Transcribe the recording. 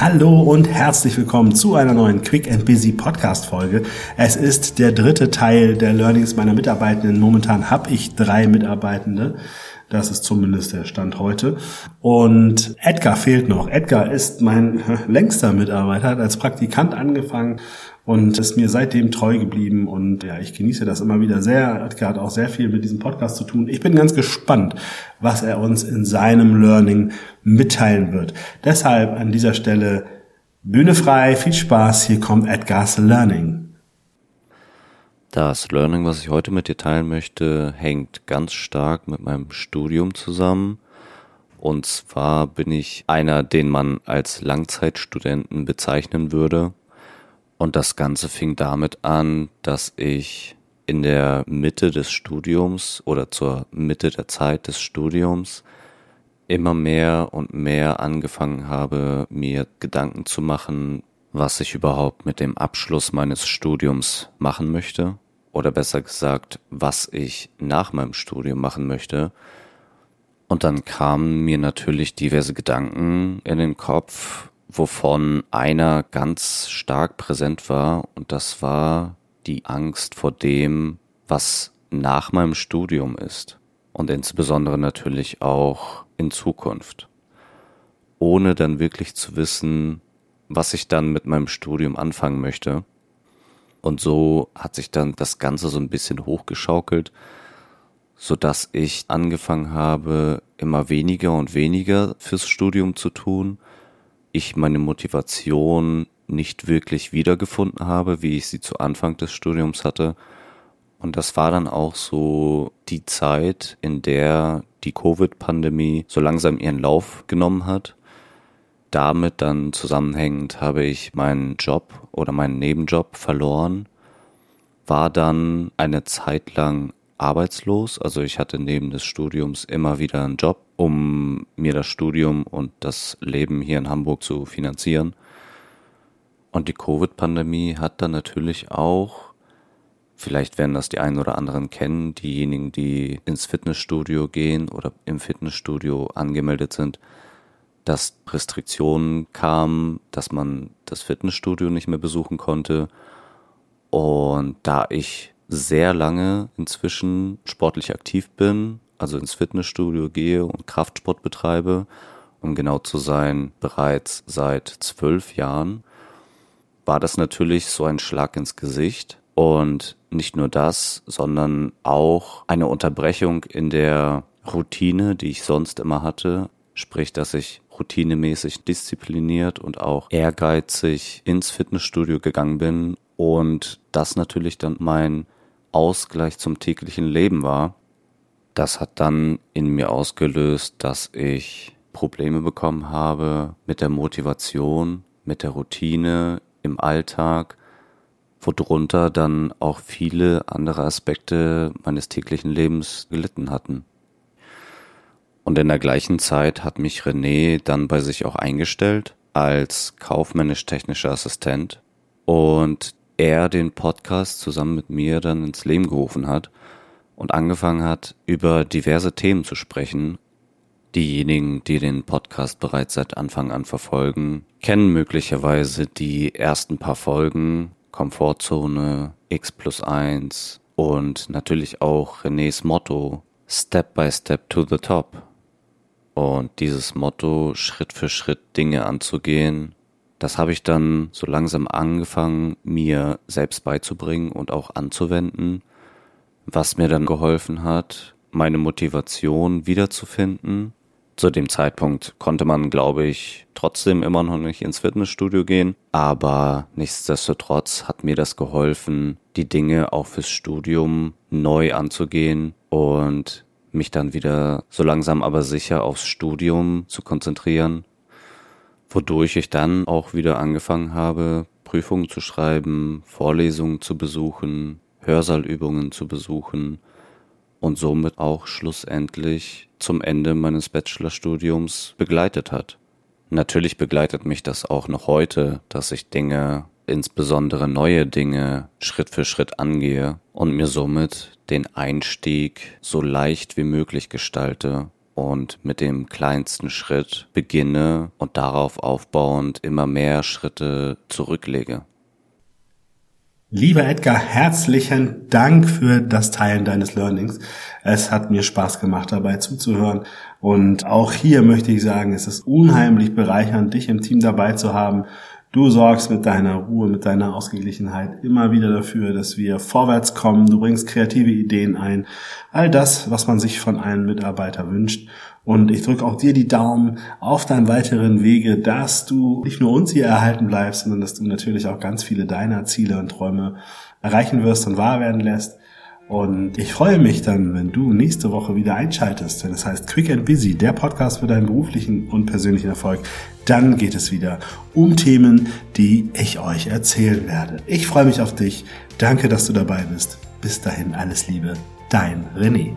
Hallo und herzlich willkommen zu einer neuen Quick and Busy Podcast Folge. Es ist der dritte Teil der Learnings meiner Mitarbeitenden. Momentan habe ich drei Mitarbeitende. Das ist zumindest der Stand heute. Und Edgar fehlt noch. Edgar ist mein längster Mitarbeiter, hat als Praktikant angefangen und ist mir seitdem treu geblieben. Und ja, ich genieße das immer wieder sehr. Edgar hat auch sehr viel mit diesem Podcast zu tun. Ich bin ganz gespannt, was er uns in seinem Learning mitteilen wird. Deshalb an dieser Stelle Bühne frei, viel Spaß. Hier kommt Edgar's Learning. Das Learning, was ich heute mit dir teilen möchte, hängt ganz stark mit meinem Studium zusammen. Und zwar bin ich einer, den man als Langzeitstudenten bezeichnen würde. Und das Ganze fing damit an, dass ich in der Mitte des Studiums oder zur Mitte der Zeit des Studiums immer mehr und mehr angefangen habe, mir Gedanken zu machen, was ich überhaupt mit dem Abschluss meines Studiums machen möchte oder besser gesagt, was ich nach meinem Studium machen möchte. Und dann kamen mir natürlich diverse Gedanken in den Kopf, wovon einer ganz stark präsent war und das war die Angst vor dem, was nach meinem Studium ist und insbesondere natürlich auch in Zukunft, ohne dann wirklich zu wissen, was ich dann mit meinem Studium anfangen möchte. Und so hat sich dann das Ganze so ein bisschen hochgeschaukelt, so dass ich angefangen habe, immer weniger und weniger fürs Studium zu tun. Ich meine Motivation nicht wirklich wiedergefunden habe, wie ich sie zu Anfang des Studiums hatte. Und das war dann auch so die Zeit, in der die Covid-Pandemie so langsam ihren Lauf genommen hat damit dann zusammenhängend habe ich meinen Job oder meinen Nebenjob verloren, war dann eine Zeit lang arbeitslos. Also ich hatte neben des Studiums immer wieder einen Job, um mir das Studium und das Leben hier in Hamburg zu finanzieren. Und die Covid-Pandemie hat dann natürlich auch, vielleicht werden das die einen oder anderen kennen, diejenigen, die ins Fitnessstudio gehen oder im Fitnessstudio angemeldet sind, dass Restriktionen kamen, dass man das Fitnessstudio nicht mehr besuchen konnte. Und da ich sehr lange inzwischen sportlich aktiv bin, also ins Fitnessstudio gehe und Kraftsport betreibe, um genau zu sein, bereits seit zwölf Jahren, war das natürlich so ein Schlag ins Gesicht. Und nicht nur das, sondern auch eine Unterbrechung in der Routine, die ich sonst immer hatte. Sprich, dass ich routinemäßig diszipliniert und auch ehrgeizig ins Fitnessstudio gegangen bin und das natürlich dann mein Ausgleich zum täglichen Leben war. Das hat dann in mir ausgelöst, dass ich Probleme bekommen habe mit der Motivation, mit der Routine im Alltag, worunter dann auch viele andere Aspekte meines täglichen Lebens gelitten hatten. Und in der gleichen Zeit hat mich René dann bei sich auch eingestellt als kaufmännisch-technischer Assistent und er den Podcast zusammen mit mir dann ins Leben gerufen hat und angefangen hat, über diverse Themen zu sprechen. Diejenigen, die den Podcast bereits seit Anfang an verfolgen, kennen möglicherweise die ersten paar Folgen Komfortzone, X plus eins und natürlich auch Renés Motto Step by Step to the Top. Und dieses Motto, Schritt für Schritt Dinge anzugehen, das habe ich dann so langsam angefangen, mir selbst beizubringen und auch anzuwenden, was mir dann geholfen hat, meine Motivation wiederzufinden. Zu dem Zeitpunkt konnte man, glaube ich, trotzdem immer noch nicht ins Fitnessstudio gehen, aber nichtsdestotrotz hat mir das geholfen, die Dinge auch fürs Studium neu anzugehen und mich dann wieder so langsam aber sicher aufs Studium zu konzentrieren, wodurch ich dann auch wieder angefangen habe, Prüfungen zu schreiben, Vorlesungen zu besuchen, Hörsaalübungen zu besuchen und somit auch schlussendlich zum Ende meines Bachelorstudiums begleitet hat. Natürlich begleitet mich das auch noch heute, dass ich Dinge insbesondere neue Dinge Schritt für Schritt angehe und mir somit den Einstieg so leicht wie möglich gestalte und mit dem kleinsten Schritt beginne und darauf aufbauend immer mehr Schritte zurücklege. Lieber Edgar, herzlichen Dank für das Teilen deines Learnings. Es hat mir Spaß gemacht, dabei zuzuhören. Und auch hier möchte ich sagen, es ist unheimlich bereichernd, dich im Team dabei zu haben. Du sorgst mit deiner Ruhe, mit deiner Ausgeglichenheit immer wieder dafür, dass wir vorwärts kommen. Du bringst kreative Ideen ein. All das, was man sich von einem Mitarbeiter wünscht. Und ich drücke auch dir die Daumen auf deinen weiteren Wege, dass du nicht nur uns hier erhalten bleibst, sondern dass du natürlich auch ganz viele deiner Ziele und Träume erreichen wirst und wahr werden lässt. Und ich freue mich dann, wenn du nächste Woche wieder einschaltest, wenn es heißt Quick and Busy, der Podcast für deinen beruflichen und persönlichen Erfolg. Dann geht es wieder um Themen, die ich euch erzählen werde. Ich freue mich auf dich. Danke, dass du dabei bist. Bis dahin alles Liebe. Dein René.